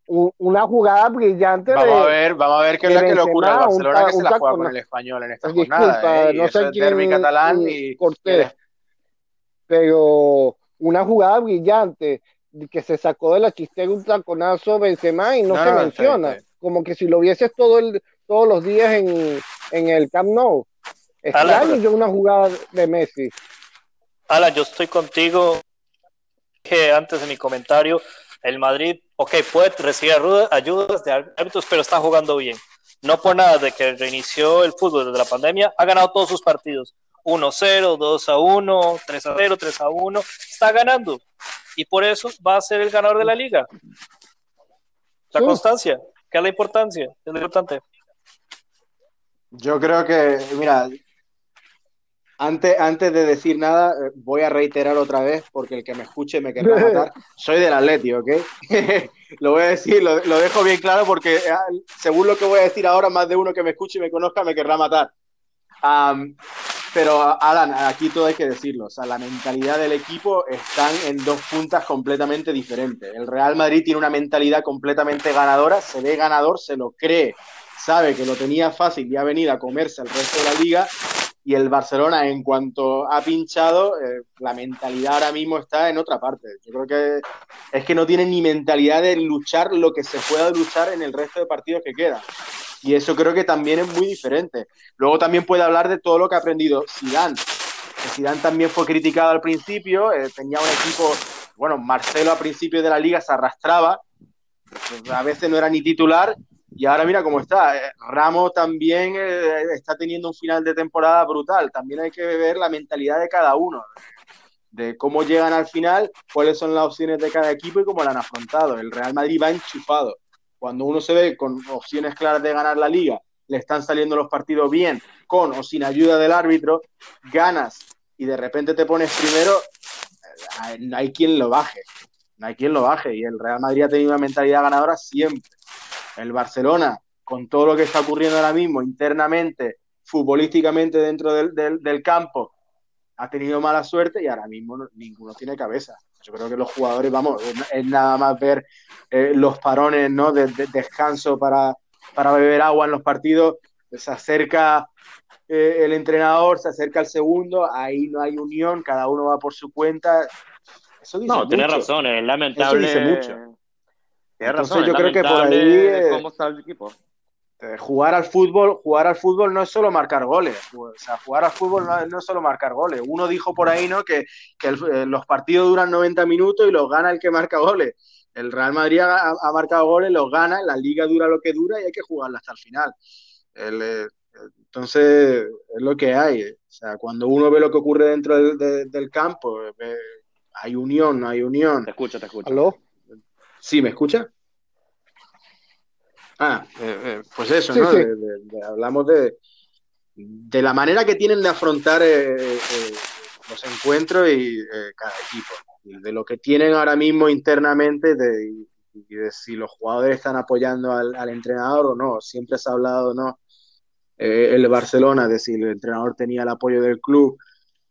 Una jugada brillante. Vamos a ver, vamos a ver qué es lo que le ocurre al Barcelona que se la juega con el español en esta jornada. ¿eh? no sé quién catalán y, Cortés. Pero una jugada brillante que se sacó de la chistera un taconazo Benzema y no, se menciona. Como que si lo vieses todo el, todos los días en, en el Camp Nou. Extraño yo una jugada de Messi. Alan, yo estoy contigo. Que antes de mi comentario, el Madrid, ok, puede recibir ayudas de árbitros, pero está jugando bien. No por nada de que reinició el fútbol desde la pandemia, ha ganado todos sus partidos. 1-0, 2-1, 3-0, 3-1, está ganando. Y por eso va a ser el ganador de la liga. La constancia, que es la importancia, es lo importante. Yo creo que, mira, antes, antes de decir nada, eh, voy a reiterar otra vez, porque el que me escuche me querrá matar. Soy del Atleti, ¿ok? lo voy a decir, lo, dejo bien claro, porque eh, según lo que voy a decir ahora, más de uno que me escuche y me conozca me querrá matar. pero, Alan, aquí todo hay que decirlo. O sea, la mentalidad del equipo están en dos puntas completamente diferentes. El Real Madrid tiene una mentalidad completamente ganadora, se ve ganador, se lo cree, sabe que lo tenía fácil y ha venido a comerse el resto de la liga y el Barcelona en cuanto ha pinchado, eh, la mentalidad ahora mismo está en otra parte. Yo creo que es que no tiene ni mentalidad de luchar lo que se pueda luchar en el resto de partidos que quedan. Y eso creo que también es muy diferente. Luego también puede hablar de todo lo que ha aprendido Zidane. Zidane también fue criticado al principio, eh, tenía un equipo, bueno, Marcelo a principio de la liga se arrastraba, a veces no era ni titular y ahora mira cómo está. Eh, Ramos también eh, está teniendo un final de temporada brutal. También hay que ver la mentalidad de cada uno, de cómo llegan al final, cuáles son las opciones de cada equipo y cómo la han afrontado. El Real Madrid va enchufado. Cuando uno se ve con opciones claras de ganar la liga, le están saliendo los partidos bien, con o sin ayuda del árbitro, ganas y de repente te pones primero, eh, no hay quien lo baje. No hay quien lo baje. Y el Real Madrid ha tenido una mentalidad ganadora siempre el Barcelona, con todo lo que está ocurriendo ahora mismo internamente, futbolísticamente dentro del, campo, ha tenido mala suerte y ahora mismo ninguno tiene cabeza. Yo creo que los jugadores, vamos, es, nada más ver eh, los parones ¿no? de, descanso para, para, beber agua en los partidos. Se acerca eh, el entrenador, se acerca el segundo, ahí no hay unión, cada uno va por su cuenta. Eso dice no, tiene razón, es lamentable. Eso dice mucho entonces yo creo que por ahí eh, cómo está el equipo. Eh, jugar al fútbol, jugar al fútbol no es solo marcar goles, o sea, jugar al fútbol no, es solo marcar goles. Uno dijo por ahí, ¿no? Que, eh, los partidos duran 90 minutos y los gana el que marca goles. El Real Madrid ha, marcado goles, los gana, la liga dura lo que dura y hay que jugarla hasta el final. entonces, es lo que hay. O sea, cuando uno ve lo que ocurre dentro del, campo, hay unión, no hay unión. Te escucho, te escucho. ¿Aló? ¿Sí me escucha? Ah, eh, eh, pues eso, ¿no? hablamos de, de la manera que tienen de afrontar eh, los encuentros y cada equipo, de lo que tienen ahora mismo internamente de, y de si los jugadores están apoyando al, al entrenador o no. Siempre se ha hablado, ¿no? el Barcelona, de si el entrenador tenía el apoyo del club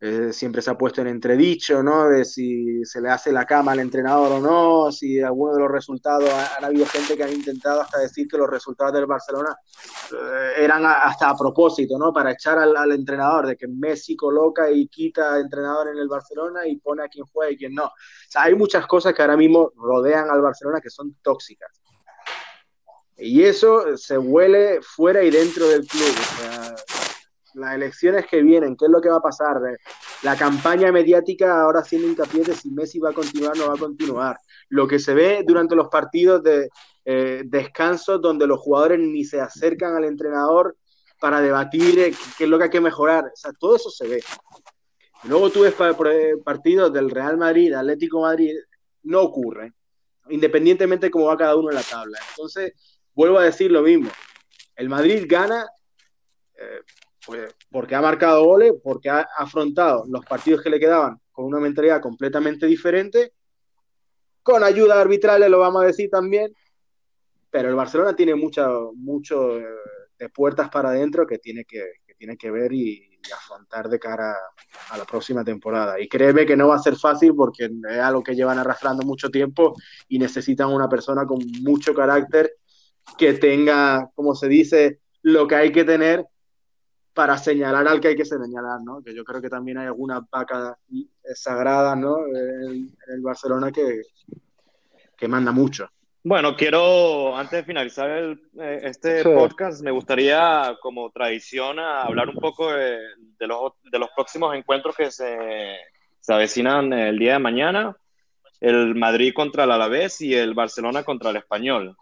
eh, siempre se ha puesto en entredicho, ¿no? De si se le hace la cama al entrenador o no, si alguno de los resultados, han habido gente que ha intentado hasta decir que los resultados del Barcelona eh, eran hasta a propósito, ¿no? Para echar al, entrenador, de que Messi coloca y quita entrenador en el Barcelona y pone a quien juega y quien no. O sea, hay muchas cosas que ahora mismo rodean al Barcelona que son tóxicas. Y eso se huele fuera y dentro del club. O sea, las elecciones que vienen, qué es lo que va a pasar, la campaña mediática ahora haciendo hincapié de si Messi va a continuar o no va a continuar, lo que se ve durante los partidos de eh, descanso donde los jugadores ni se acercan al entrenador para debatir eh, qué es lo que hay que mejorar, o sea, todo eso se ve. Luego tú ves partidos del Real Madrid, Atlético Madrid, no ocurre, independientemente de cómo va cada uno en la tabla. Entonces, vuelvo a decir lo mismo, el Madrid gana eh, porque ha marcado goles, porque ha afrontado los partidos que le quedaban con una mentalidad completamente diferente, con ayuda arbitral, lo vamos a decir también, pero el Barcelona tiene mucho, mucho eh, de puertas para adentro que tiene que, tiene que ver y, afrontar de cara a la próxima temporada. Y créeme que no va a ser fácil porque es algo que llevan arrastrando mucho tiempo y necesitan una persona con mucho carácter que tenga, como se dice, lo que hay que tener para señalar al que hay que señalar, ¿no? Que yo creo que también hay algunas vacas sagradas, ¿no? En, el Barcelona que, que manda mucho. Bueno, quiero, antes de finalizar el, eh, este podcast, me gustaría, como tradición, hablar un poco de, los, de los próximos encuentros que se, se avecinan el día de mañana. El Madrid contra el Alavés y el Barcelona contra el Español.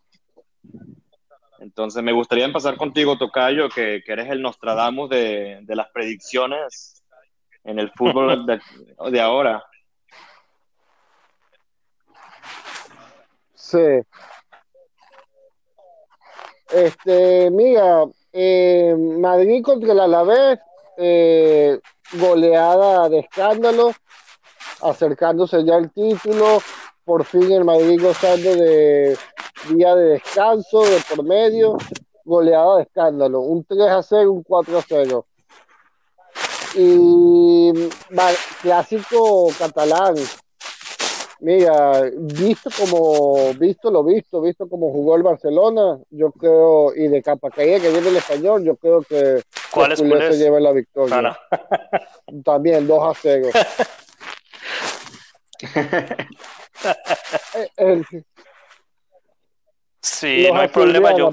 Entonces me gustaría empezar contigo, Tocayo, que, que eres el Nostradamus de, de, las predicciones en el fútbol de, ahora. Sí. Este, mira, eh, Madrid contra el Alavés, eh, goleada de escándalo, acercándose ya al título, por fin el Madrid gozando de día de descanso de por medio, goleada de escándalo, un 3 a 0, un 4 a 0. Y clásico catalán. Mira, visto como, visto lo visto, visto como jugó el Barcelona, yo creo, y de capa caída que viene el español, yo creo que ¿Cuál es, se lleva la victoria. También 2 a 0. el, Sí, no hay problema. Yo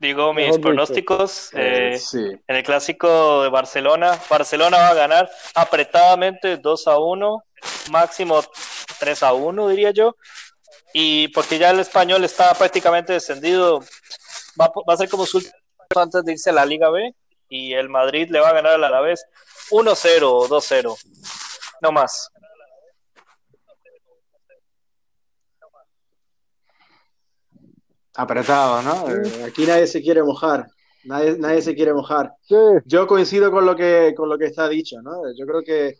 digo mis pronósticos. Eh, en el clásico de Barcelona, Barcelona va a ganar apretadamente 2 a 1, máximo 3 a 1, diría yo. Y porque ya el español está prácticamente descendido, va, va a ser como su antes de irse a la Liga B. Y el Madrid le va a ganar a la vez 1-0 o 2-0. No más. Apretado, ¿no? Eh, aquí nadie se quiere mojar. Nadie, nadie se quiere mojar. Yo coincido con lo que con lo que está dicho, ¿no? Yo creo que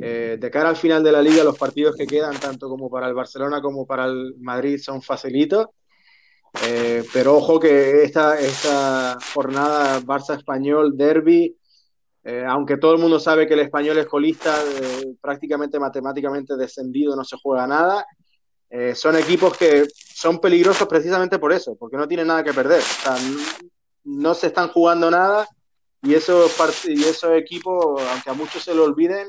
eh, de cara al final de la liga, los partidos que quedan, tanto como para el Barcelona como para el Madrid, son facilitos. Eh, pero ojo que esta, esta jornada Barça-Español, Derby, aunque todo el mundo sabe que el español es colista, prácticamente matemáticamente descendido, no se juega nada. Son equipos que son peligrosos precisamente por eso, porque no tienen nada que perder. O sea, no se están jugando nada y esos, y esos equipos, aunque a muchos se lo olviden,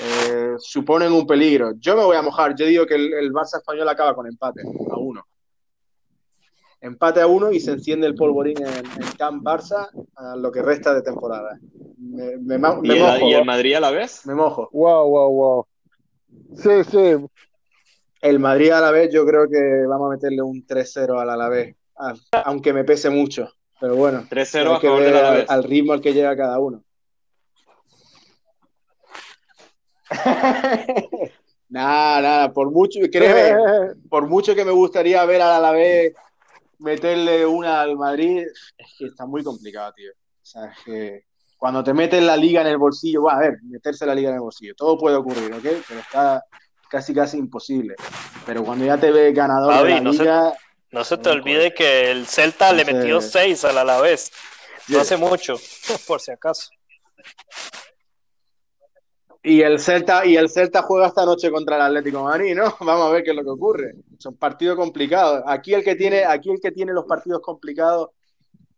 eh, suponen un peligro. Yo me voy a mojar, yo digo que el, Barça español acaba con empate a uno. Empate a uno y se enciende el polvorín en, en Camp Barça a lo que resta de temporada. Me, ¿Y, el, Madrid a la vez? Me mojo. Wow, wow, wow. Sí, sí. El Madrid a la vez, yo creo que vamos a meterle un 3-0 al Alavés, aunque me pese mucho. Pero bueno, 3-0 a favor del Alavés. Al, ritmo al que llega cada uno. nada, nada, por mucho, créeme, por mucho que me gustaría ver al Alavés meterle una al Madrid, es que está muy complicado, tío. O sea, es que cuando te metes la liga en el bolsillo, va a ver, meterse la liga en el bolsillo, todo puede ocurrir, ¿ok? Pero está, casi casi imposible. Pero cuando ya te ve ganador de la no liga, Se, no se te olvide que el Celta le metió seis a la vez. No hace mucho, por si acaso. Y el Celta, y el Celta juega esta noche contra el Atlético de Madrid, ¿no? Vamos a ver qué es lo que ocurre. Son partidos complicados. Aquí el que tiene, aquí el que tiene los partidos complicados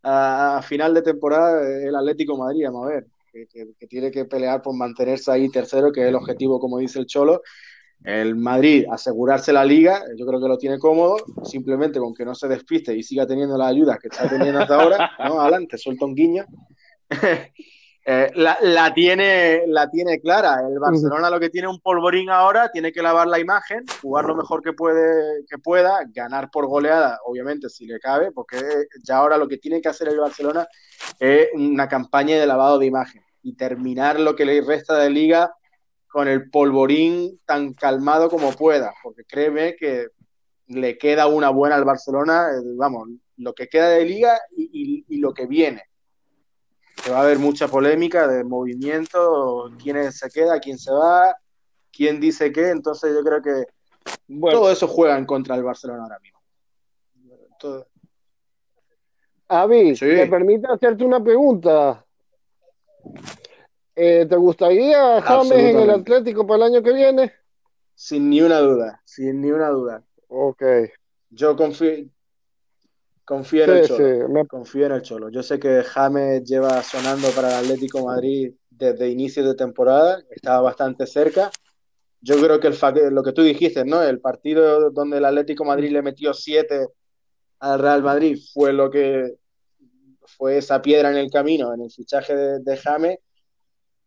a, final de temporada el Atlético de Madrid, vamos a ver. Que, que, tiene que pelear por mantenerse ahí tercero, que es el objetivo, como dice el Cholo. El Madrid, asegurarse la liga, yo creo que lo tiene cómodo, simplemente con que no se despiste y siga teniendo las ayudas que está teniendo hasta ahora, ¿no? Alan, te suelto un guiño. Eh, la, tiene, la tiene clara. El Barcelona lo que tiene un polvorín ahora, tiene que lavar la imagen, jugar lo mejor que, puede, que pueda, ganar por goleada, obviamente, si le cabe, porque ya ahora lo que tiene que hacer el Barcelona es una campaña de lavado de imagen y terminar lo que le resta de liga con el polvorín tan calmado como pueda, porque créeme que le queda una buena al Barcelona, eh, vamos, lo que queda de liga y lo que viene que va a haber mucha polémica de movimiento, quién se queda, quién se va, quién dice qué, entonces yo creo que todo eso juega en contra del Barcelona ahora mismo. Todo. Avi, ¿me permite hacerte una pregunta? Eh, ¿Te gustaría James en el Atlético para el año que viene? Sin ni una duda, sin ni una duda. Ok. Yo confío, Confío en el Cholo. Confío en el Cholo. Yo sé que James lleva sonando para el Atlético Madrid desde inicio de temporada, estaba bastante cerca. Yo creo que el, lo que tú dijiste, ¿no? El partido donde el Atlético Madrid le metió siete al Real Madrid fue lo que fue esa piedra en el camino, en el fichaje de, James.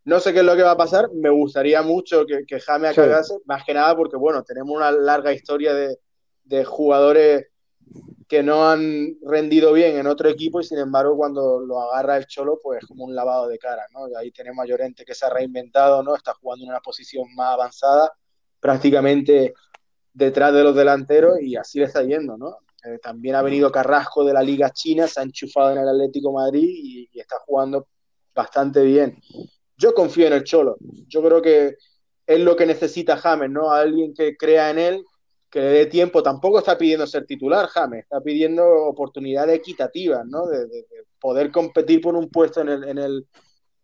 No sé qué es lo que va a pasar. Me gustaría mucho que, que James acabase, más que nada porque, bueno, tenemos una larga historia de, de jugadores que no han rendido bien en otro equipo y sin embargo cuando lo agarra el Cholo pues es como un lavado de cara, ¿no? ahí tenemos a Llorente que se ha reinventado, ¿no? Está jugando en una posición más avanzada, prácticamente detrás de los delanteros y así le está yendo, ¿no? Eh, también ha venido Carrasco de la Liga China, se ha enchufado en el Atlético Madrid y, y está jugando bastante bien. Yo confío en el Cholo, yo creo que es lo que necesita James, ¿no? Alguien que crea en él, que le dé tiempo. Tampoco está pidiendo ser titular, James, está pidiendo oportunidades equitativas, ¿no? De, poder competir por un puesto en el, en el,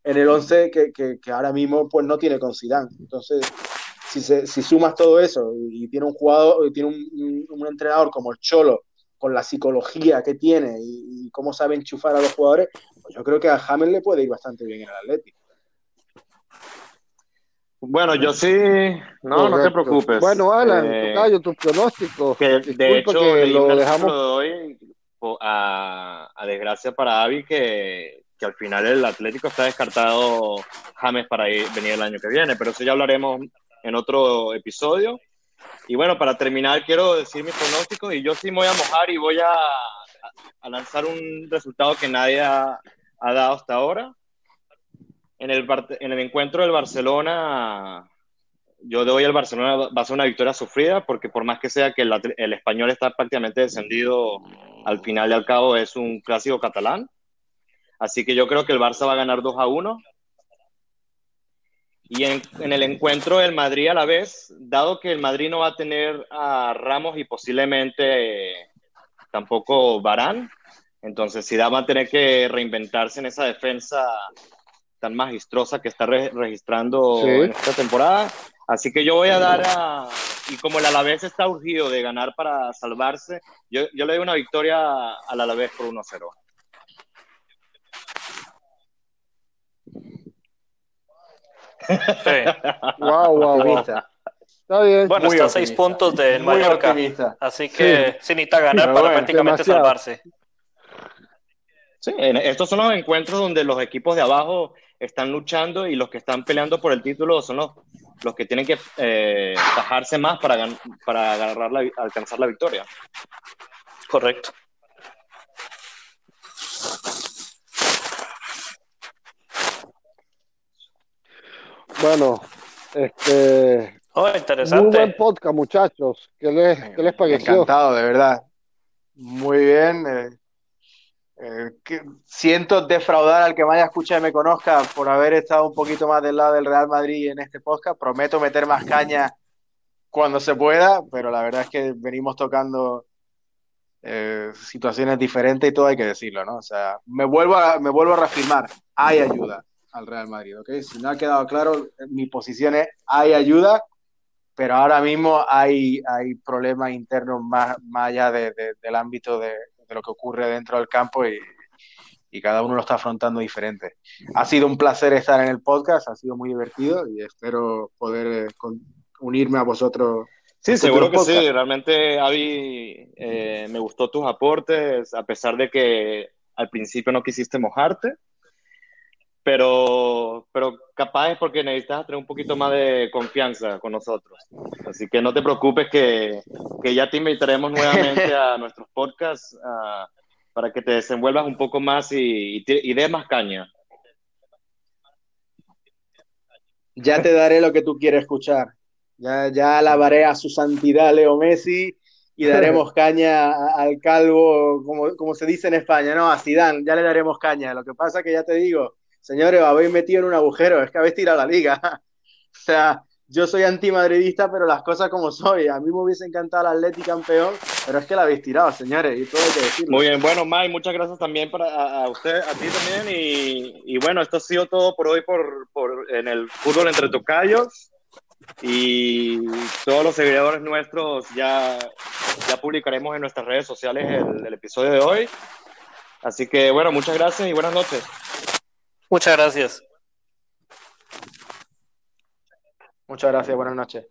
en el 11 que, que, ahora mismo pues no tiene con Zidane. Entonces, si, si sumas todo eso y, tiene un jugador, y tiene un, un, entrenador como el Cholo, con la psicología que tiene y, cómo sabe enchufar a los jugadores, pues yo creo que a James le puede ir bastante bien en el Atlético. Bueno, yo sí, no, no te preocupes. Bueno, Alan, eh, tocayo, tus pronósticos. Que, de hecho, que lo dejamos. doy a, a, desgracia para Avi que, que, al final el Atlético está descartado James para ir, venir el año que viene, pero eso ya hablaremos en otro episodio. Y bueno, para terminar, quiero decir mis pronósticos y yo sí me voy a mojar y voy a, a lanzar un resultado que nadie ha, ha dado hasta ahora en el, en el encuentro del Barcelona, yo doy al Barcelona va a ser una victoria sufrida, porque por más que sea que el, español está prácticamente descendido, al final y al cabo es un clásico catalán. Así que yo creo que el Barça va a ganar 2 a 1. Y en, en, el encuentro del Madrid a la vez, dado que el Madrid no va a tener a Ramos y posiblemente tampoco Barán, entonces si va a tener que reinventarse en esa defensa tan magistrosa que está registrando en esta temporada. Así que yo voy a dar a, y como el Alavés está urgido de ganar para salvarse, yo, yo le doy una victoria al Alavés por 1-0. Sí. wow, wow, Está bien. Bueno, está a seis puntos del Mallorca. Así que sí. se necesita ganar para prácticamente salvarse. Sí, estos son los encuentros donde los equipos de abajo están luchando y los que están peleando por el título son los, los que tienen que eh, bajarse más para, para agarrar la, alcanzar la victoria. Correcto. Bueno, este. Oh, interesante. Muy buen podcast, muchachos. ¿Qué les, ¿qué les pareció? Encantado, de verdad. Muy bien. Eh, eh, siento defraudar al que me haya escuchado y me conozca por haber estado un poquito más del lado del Real Madrid en este podcast. Prometo meter más caña cuando se pueda, pero la verdad es que venimos tocando eh, situaciones diferentes y todo hay que decirlo, ¿no? O sea, me vuelvo a, me vuelvo a reafirmar, hay ayuda. al Real Madrid, ¿ok? Si no ha quedado claro, mi posición es hay ayuda, pero ahora mismo hay, hay problemas internos más, más allá de, del ámbito de, de, lo que ocurre dentro del campo y, y, cada uno lo está afrontando diferente. Ha sido un placer estar en el podcast, ha sido muy divertido y espero poder eh, con, unirme a vosotros. Sí, seguro que sí. Realmente, Avi, eh, me gustó tus aportes, a pesar de que al principio no quisiste mojarte pero, pero capaz es porque necesitas tener un poquito más de confianza con nosotros. Así que no te preocupes que, que ya te invitaremos nuevamente a nuestros podcasts uh, para que te desenvuelvas un poco más y, y, y des más caña. Ya te daré lo que tú quieres escuchar. Ya, ya alabaré a su santidad Leo Messi y daremos caña al calvo, como, como se dice en España, no, a Zidane, ya le daremos caña. Lo que pasa que ya te digo, señores, habéis metido en un agujero, es que habéis tirado la liga. o sea, yo soy antimadridista, pero las cosas como soy. A mí me hubiese encantado el Atleti campeón, pero es que la habéis tirado, señores, y todo hay que decirlo. Muy bien, bueno, Mike, muchas gracias también para, a, a usted, a ti también. Y, y, bueno, esto ha sido todo por hoy por, por, en el fútbol entre tocayos. Y todos los seguidores nuestros ya, ya publicaremos en nuestras redes sociales el, el episodio de hoy. Así que bueno, muchas gracias y buenas noches. Muchas gracias. Muchas gracias, buenas noches.